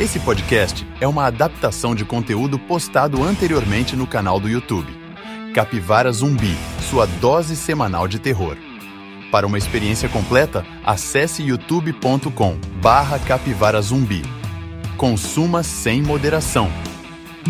Esse podcast é uma adaptação de conteúdo postado anteriormente no canal do YouTube. Capivara Zumbi, sua dose semanal de terror. Para uma experiência completa, acesse youtube.com barra capivara. Consuma sem moderação.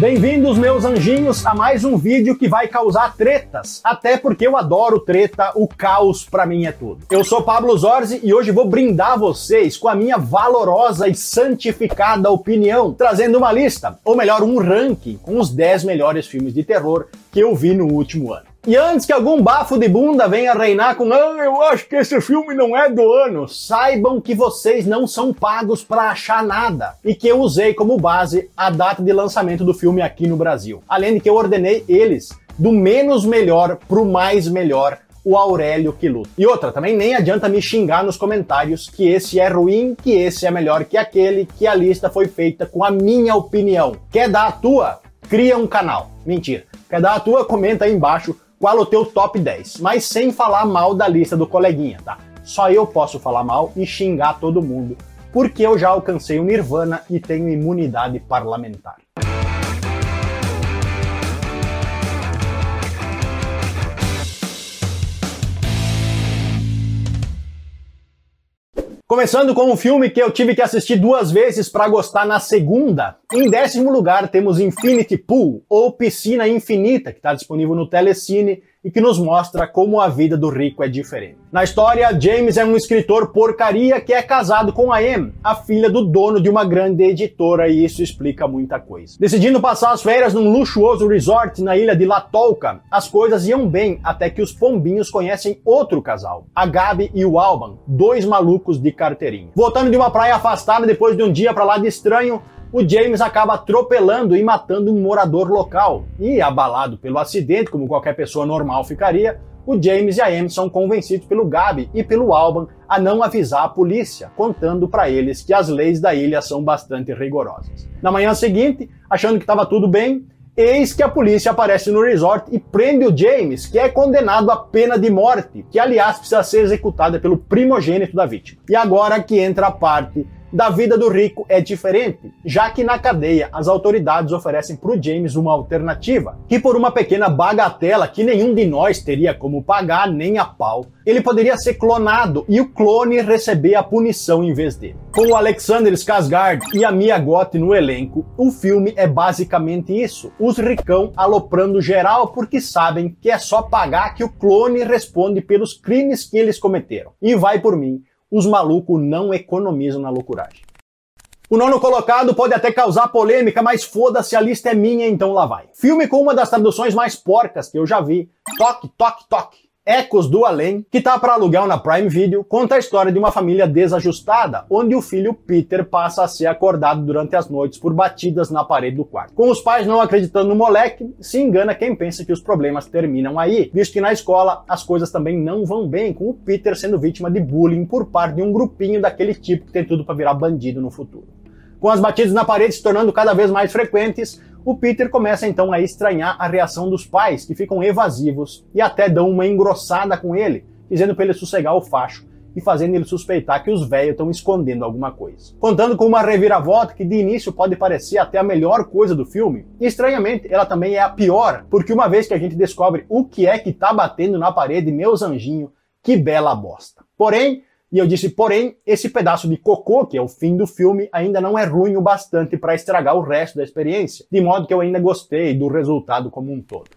Bem-vindos, meus anjinhos, a mais um vídeo que vai causar tretas. Até porque eu adoro treta, o caos pra mim é tudo. Eu sou Pablo Zorzi e hoje vou brindar vocês com a minha valorosa e santificada opinião, trazendo uma lista, ou melhor, um ranking, com os 10 melhores filmes de terror que eu vi no último ano. E antes que algum bafo de bunda venha reinar com ah, eu acho que esse filme não é do ano, saibam que vocês não são pagos para achar nada e que eu usei como base a data de lançamento do filme aqui no Brasil. Além de que eu ordenei eles do menos melhor pro mais melhor o Aurélio que luta. E outra, também nem adianta me xingar nos comentários que esse é ruim, que esse é melhor que aquele, que a lista foi feita com a minha opinião. Quer dar a tua? Cria um canal. Mentira. Quer dar a tua? Comenta aí embaixo qual o teu top 10, mas sem falar mal da lista do coleguinha, tá? Só eu posso falar mal e xingar todo mundo, porque eu já alcancei o Nirvana e tenho imunidade parlamentar. Começando com um filme que eu tive que assistir duas vezes para gostar na segunda. Em décimo lugar temos Infinity Pool, ou Piscina Infinita, que está disponível no Telecine e que nos mostra como a vida do rico é diferente. Na história, James é um escritor porcaria que é casado com a Em, a filha do dono de uma grande editora, e isso explica muita coisa. Decidindo passar as férias num luxuoso resort na ilha de Latolca, as coisas iam bem até que os pombinhos conhecem outro casal, a Gabi e o Alban, dois malucos de carteirinha. Voltando de uma praia afastada depois de um dia para lá de estranho, o James acaba atropelando e matando um morador local. E, abalado pelo acidente, como qualquer pessoa normal ficaria, o James e a Amy são convencidos pelo Gabi e pelo Alban a não avisar a polícia, contando para eles que as leis da ilha são bastante rigorosas. Na manhã seguinte, achando que estava tudo bem, eis que a polícia aparece no resort e prende o James, que é condenado à pena de morte, que aliás precisa ser executada pelo primogênito da vítima. E agora que entra a parte da vida do rico é diferente, já que na cadeia as autoridades oferecem para o James uma alternativa, que por uma pequena bagatela que nenhum de nós teria como pagar nem a pau, ele poderia ser clonado e o clone receber a punição em vez dele. Com o Alexander Skarsgård e a Mia Goth no elenco, o filme é basicamente isso: os ricão aloprando geral porque sabem que é só pagar que o clone responde pelos crimes que eles cometeram. E vai por mim, os malucos não economizam na loucuragem. O nono colocado pode até causar polêmica, mas foda-se, a lista é minha, então lá vai. Filme com uma das traduções mais porcas que eu já vi. Toque, toque, toque. Ecos do Além, que tá para aluguel na Prime Video, conta a história de uma família desajustada, onde o filho Peter passa a ser acordado durante as noites por batidas na parede do quarto. Com os pais não acreditando no moleque, se engana quem pensa que os problemas terminam aí, visto que na escola as coisas também não vão bem, com o Peter sendo vítima de bullying por parte de um grupinho daquele tipo que tem tudo para virar bandido no futuro. Com as batidas na parede se tornando cada vez mais frequentes, o Peter começa então a estranhar a reação dos pais, que ficam evasivos e até dão uma engrossada com ele, dizendo para ele sossegar o facho e fazendo ele suspeitar que os velhos estão escondendo alguma coisa. Contando com uma reviravolta que de início pode parecer até a melhor coisa do filme, e estranhamente ela também é a pior, porque uma vez que a gente descobre o que é que tá batendo na parede, meus anjinhos, que bela bosta. Porém, e eu disse, porém, esse pedaço de cocô, que é o fim do filme, ainda não é ruim o bastante para estragar o resto da experiência, de modo que eu ainda gostei do resultado como um todo.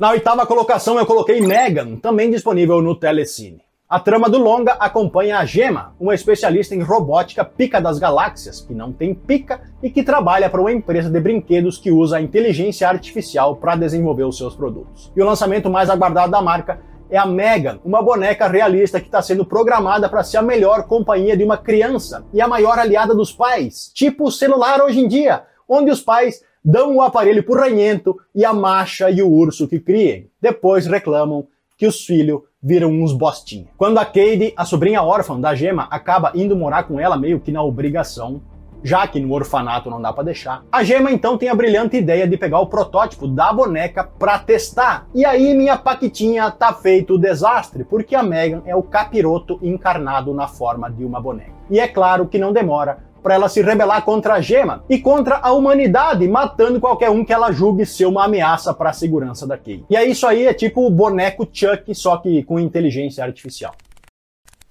Na oitava colocação eu coloquei Megan, também disponível no Telecine. A trama do longa acompanha a Gema, uma especialista em robótica pica das galáxias, que não tem pica e que trabalha para uma empresa de brinquedos que usa a inteligência artificial para desenvolver os seus produtos. E o lançamento mais aguardado da marca é a Megan, uma boneca realista que está sendo programada para ser a melhor companhia de uma criança e a maior aliada dos pais, tipo o celular hoje em dia, onde os pais dão o aparelho pro ranhento e a macha e o urso que criem. Depois reclamam que os filhos viram uns bostinhos. Quando a Cade, a sobrinha órfã da Gema, acaba indo morar com ela meio que na obrigação, já que no orfanato não dá para deixar. A Gema então tem a brilhante ideia de pegar o protótipo da boneca para testar. E aí minha paquitinha tá feito o desastre, porque a Megan é o capiroto encarnado na forma de uma boneca. E é claro que não demora para ela se rebelar contra a gema e contra a humanidade, matando qualquer um que ela julgue ser uma ameaça para a segurança da Kay. E é isso aí, é tipo o boneco Chuck, só que com inteligência artificial.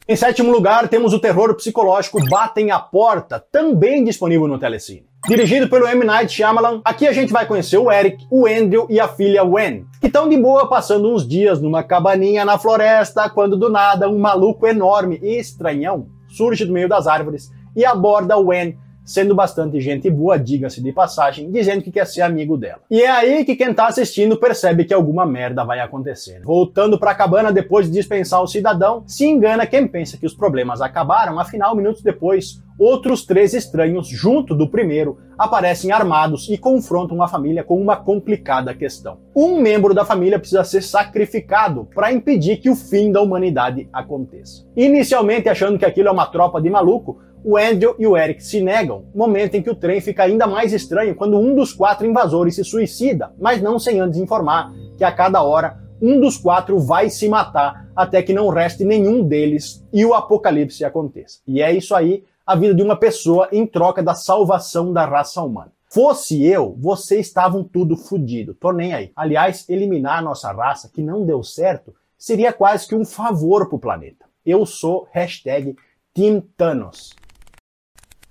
Em sétimo lugar, temos o terror psicológico Batem a Porta, também disponível no Telecine. Dirigido pelo M. Night Shyamalan, aqui a gente vai conhecer o Eric, o Andrew e a filha Wen, que estão de boa passando uns dias numa cabaninha na floresta, quando do nada um maluco enorme e estranhão surge do meio das árvores e aborda Wen sendo bastante gente boa, diga-se de passagem, dizendo que quer ser amigo dela. E é aí que quem tá assistindo percebe que alguma merda vai acontecendo. Voltando pra cabana depois de dispensar o cidadão, se engana quem pensa que os problemas acabaram, afinal, minutos depois, outros três estranhos, junto do primeiro, aparecem armados e confrontam a família com uma complicada questão. Um membro da família precisa ser sacrificado para impedir que o fim da humanidade aconteça. Inicialmente achando que aquilo é uma tropa de maluco, o Andrew e o Eric se negam, momento em que o trem fica ainda mais estranho quando um dos quatro invasores se suicida, mas não sem antes informar que a cada hora um dos quatro vai se matar até que não reste nenhum deles e o apocalipse aconteça. E é isso aí, a vida de uma pessoa em troca da salvação da raça humana. Fosse eu, vocês estavam tudo fodido. Tô nem aí. Aliás, eliminar a nossa raça, que não deu certo, seria quase que um favor pro planeta. Eu sou hashtag Team Thanos.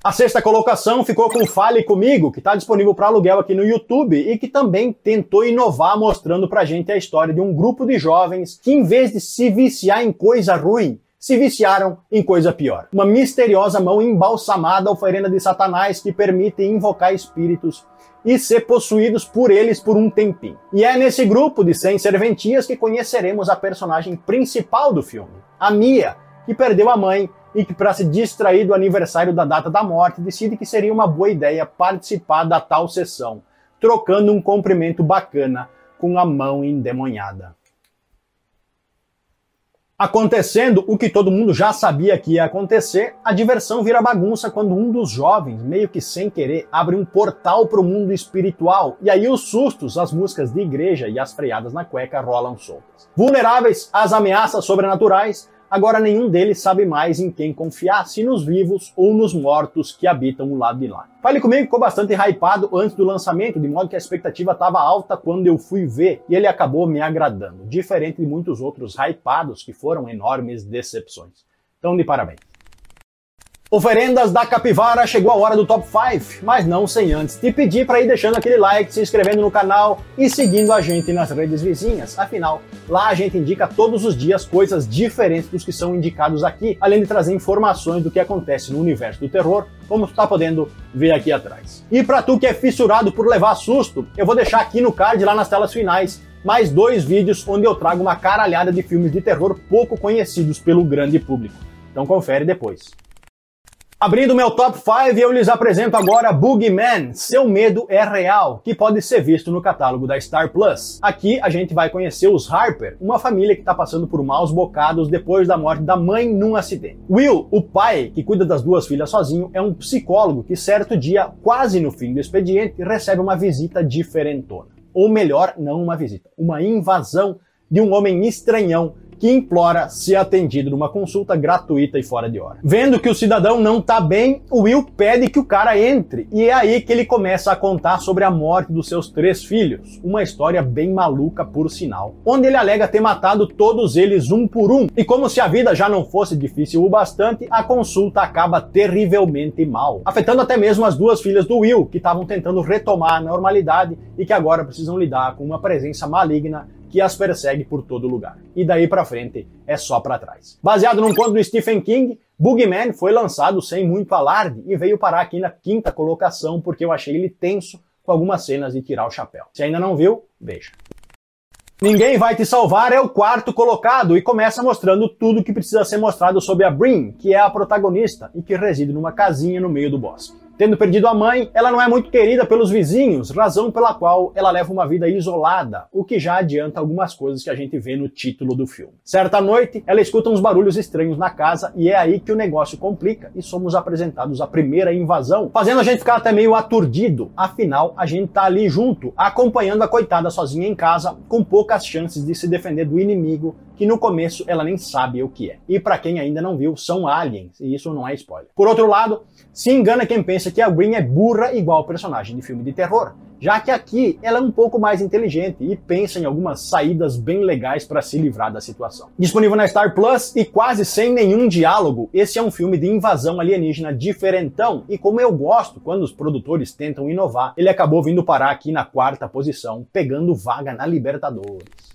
A sexta colocação ficou com Fale Comigo, que está disponível para aluguel aqui no YouTube e que também tentou inovar mostrando pra gente a história de um grupo de jovens que, em vez de se viciar em coisa ruim, se viciaram em coisa pior. Uma misteriosa mão embalsamada oferenda de Satanás que permite invocar espíritos e ser possuídos por eles por um tempinho. E é nesse grupo de 100 serventias que conheceremos a personagem principal do filme, a Mia, que perdeu a mãe e que, para se distrair do aniversário da data da morte, decide que seria uma boa ideia participar da tal sessão, trocando um cumprimento bacana com a mão endemoniada. Acontecendo o que todo mundo já sabia que ia acontecer, a diversão vira bagunça quando um dos jovens, meio que sem querer, abre um portal para o mundo espiritual, e aí os sustos, as músicas de igreja e as freadas na cueca rolam soltas. Vulneráveis às ameaças sobrenaturais, Agora nenhum deles sabe mais em quem confiar, se nos vivos ou nos mortos que habitam o lado de lá. Fale comigo ficou bastante hypado antes do lançamento, de modo que a expectativa estava alta quando eu fui ver, e ele acabou me agradando, diferente de muitos outros hypados que foram enormes decepções. Então, de parabéns. Oferendas da Capivara, chegou a hora do top 5, mas não sem antes te pedir para ir deixando aquele like, se inscrevendo no canal e seguindo a gente nas redes vizinhas. Afinal, lá a gente indica todos os dias coisas diferentes dos que são indicados aqui, além de trazer informações do que acontece no universo do terror, como tu tá podendo ver aqui atrás. E para tu que é fissurado por levar susto, eu vou deixar aqui no card lá nas telas finais mais dois vídeos onde eu trago uma caralhada de filmes de terror pouco conhecidos pelo grande público. Então confere depois. Abrindo meu top 5, eu lhes apresento agora Boogeyman, Seu Medo é Real, que pode ser visto no catálogo da Star Plus. Aqui a gente vai conhecer os Harper, uma família que está passando por maus bocados depois da morte da mãe num acidente. Will, o pai, que cuida das duas filhas sozinho, é um psicólogo que certo dia, quase no fim do expediente, recebe uma visita diferentona. Ou melhor, não uma visita, uma invasão de um homem estranhão que implora ser atendido numa consulta gratuita e fora de hora. Vendo que o cidadão não tá bem, o Will pede que o cara entre, e é aí que ele começa a contar sobre a morte dos seus três filhos, uma história bem maluca por sinal, onde ele alega ter matado todos eles um por um, e como se a vida já não fosse difícil o bastante, a consulta acaba terrivelmente mal, afetando até mesmo as duas filhas do Will, que estavam tentando retomar a normalidade e que agora precisam lidar com uma presença maligna que as persegue por todo lugar. E daí para frente é só para trás. Baseado num conto do Stephen King, Boogeyman foi lançado sem muito alarde e veio parar aqui na quinta colocação porque eu achei ele tenso com algumas cenas de tirar o chapéu. Se ainda não viu, veja. Ninguém vai te salvar é o quarto colocado e começa mostrando tudo que precisa ser mostrado sobre a Brin, que é a protagonista e que reside numa casinha no meio do bosque. Tendo perdido a mãe, ela não é muito querida pelos vizinhos, razão pela qual ela leva uma vida isolada, o que já adianta algumas coisas que a gente vê no título do filme. Certa noite, ela escuta uns barulhos estranhos na casa e é aí que o negócio complica e somos apresentados à primeira invasão, fazendo a gente ficar até meio aturdido. Afinal, a gente tá ali junto, acompanhando a coitada sozinha em casa, com poucas chances de se defender do inimigo que no começo ela nem sabe o que é. E para quem ainda não viu, são aliens, e isso não é spoiler. Por outro lado, se engana quem pensa que a Green é burra igual personagem de filme de terror já que aqui ela é um pouco mais inteligente e pensa em algumas saídas bem legais para se livrar da situação. Disponível na Star Plus e quase sem nenhum diálogo, esse é um filme de invasão alienígena diferentão e como eu gosto quando os produtores tentam inovar, ele acabou vindo parar aqui na quarta posição, pegando vaga na Libertadores.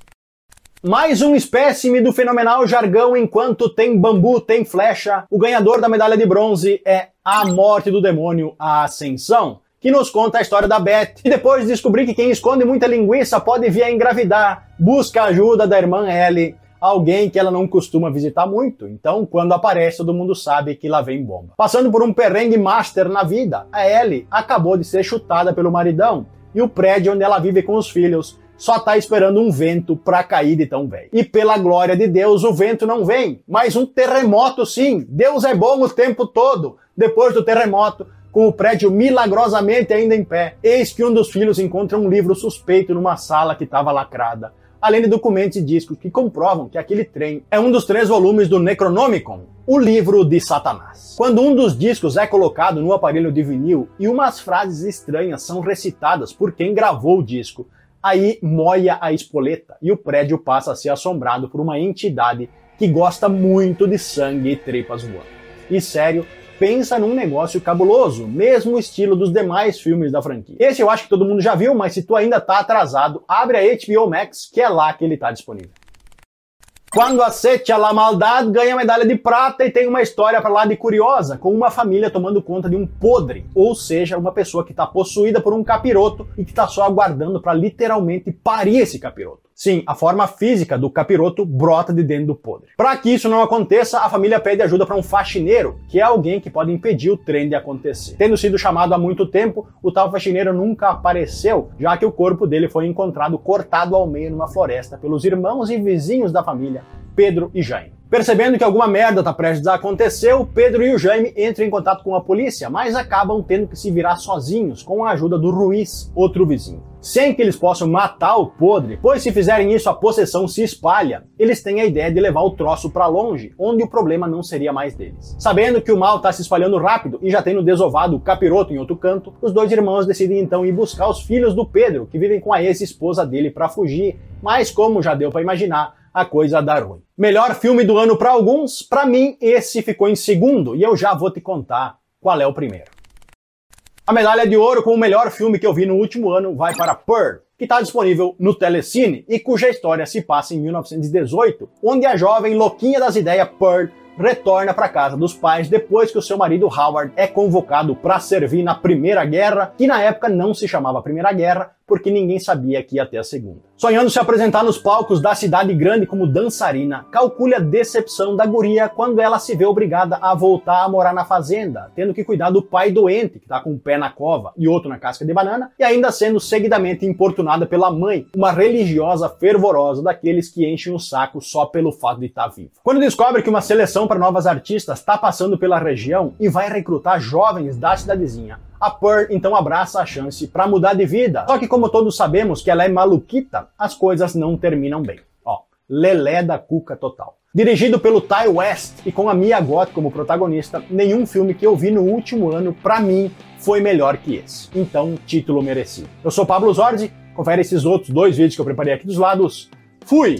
Mais um espécime do fenomenal jargão enquanto tem bambu, tem flecha. O ganhador da medalha de bronze é A Morte do Demônio, a Ascensão que nos conta a história da Beth. E depois de descobrir que quem esconde muita linguiça pode vir a engravidar, busca a ajuda da irmã Ellie, alguém que ela não costuma visitar muito. Então, quando aparece, todo mundo sabe que lá vem bomba. Passando por um perrengue master na vida, a Ellie acabou de ser chutada pelo maridão e o prédio onde ela vive com os filhos só tá esperando um vento para cair de tão velho. E pela glória de Deus, o vento não vem, mas um terremoto sim. Deus é bom o tempo todo. Depois do terremoto, com o prédio milagrosamente ainda em pé, eis que um dos filhos encontra um livro suspeito numa sala que estava lacrada, além de documentos e discos que comprovam que aquele trem é um dos três volumes do Necronomicon, o livro de Satanás. Quando um dos discos é colocado no aparelho de vinil e umas frases estranhas são recitadas por quem gravou o disco, aí moia a espoleta e o prédio passa a ser assombrado por uma entidade que gosta muito de sangue e tripas voando. E sério, pensa num negócio cabuloso, mesmo estilo dos demais filmes da franquia. Esse eu acho que todo mundo já viu, mas se tu ainda tá atrasado, abre a HBO Max, que é lá que ele tá disponível. Quando aceita a maldade, ganha medalha de prata e tem uma história para lá de curiosa, com uma família tomando conta de um podre, ou seja, uma pessoa que está possuída por um capiroto e que está só aguardando para literalmente parir esse capiroto. Sim, a forma física do capiroto brota de dentro do podre. Para que isso não aconteça, a família pede ajuda para um faxineiro, que é alguém que pode impedir o trem de acontecer. Tendo sido chamado há muito tempo, o tal faxineiro nunca apareceu, já que o corpo dele foi encontrado cortado ao meio numa floresta pelos irmãos e vizinhos da família, Pedro e Jaime. Percebendo que alguma merda está prestes a acontecer, o Pedro e o Jaime entram em contato com a polícia, mas acabam tendo que se virar sozinhos com a ajuda do Ruiz, outro vizinho. Sem que eles possam matar o podre, pois se fizerem isso a possessão se espalha, eles têm a ideia de levar o troço para longe, onde o problema não seria mais deles. Sabendo que o mal está se espalhando rápido e já tendo desovado o capiroto em outro canto, os dois irmãos decidem então ir buscar os filhos do Pedro, que vivem com a ex-esposa dele para fugir, mas como já deu para imaginar, a coisa dar ruim. Melhor filme do ano para alguns, para mim esse ficou em segundo e eu já vou te contar qual é o primeiro. A medalha de ouro com o melhor filme que eu vi no último ano vai para Pearl, que está disponível no Telecine e cuja história se passa em 1918, onde a jovem louquinha das ideias Pearl retorna para casa dos pais depois que o seu marido Howard é convocado para servir na Primeira Guerra, que na época não se chamava Primeira Guerra, porque ninguém sabia que ia ter a segunda. Sonhando se apresentar nos palcos da cidade grande como dançarina, calcule a decepção da guria quando ela se vê obrigada a voltar a morar na fazenda, tendo que cuidar do pai doente, que tá com um pé na cova e outro na casca de banana, e ainda sendo seguidamente importunada pela mãe, uma religiosa fervorosa daqueles que enchem o saco só pelo fato de estar tá vivo. Quando descobre que uma seleção para novas artistas está passando pela região e vai recrutar jovens da cidadezinha, a Pearl então abraça a chance para mudar de vida. Só que como todos sabemos que ela é maluquita, as coisas não terminam bem. Ó, lelé da cuca total. Dirigido pelo Ty West e com a Mia Goth como protagonista, nenhum filme que eu vi no último ano, para mim, foi melhor que esse. Então, título merecido. Eu sou Pablo Zorzi, confere esses outros dois vídeos que eu preparei aqui dos lados. Fui!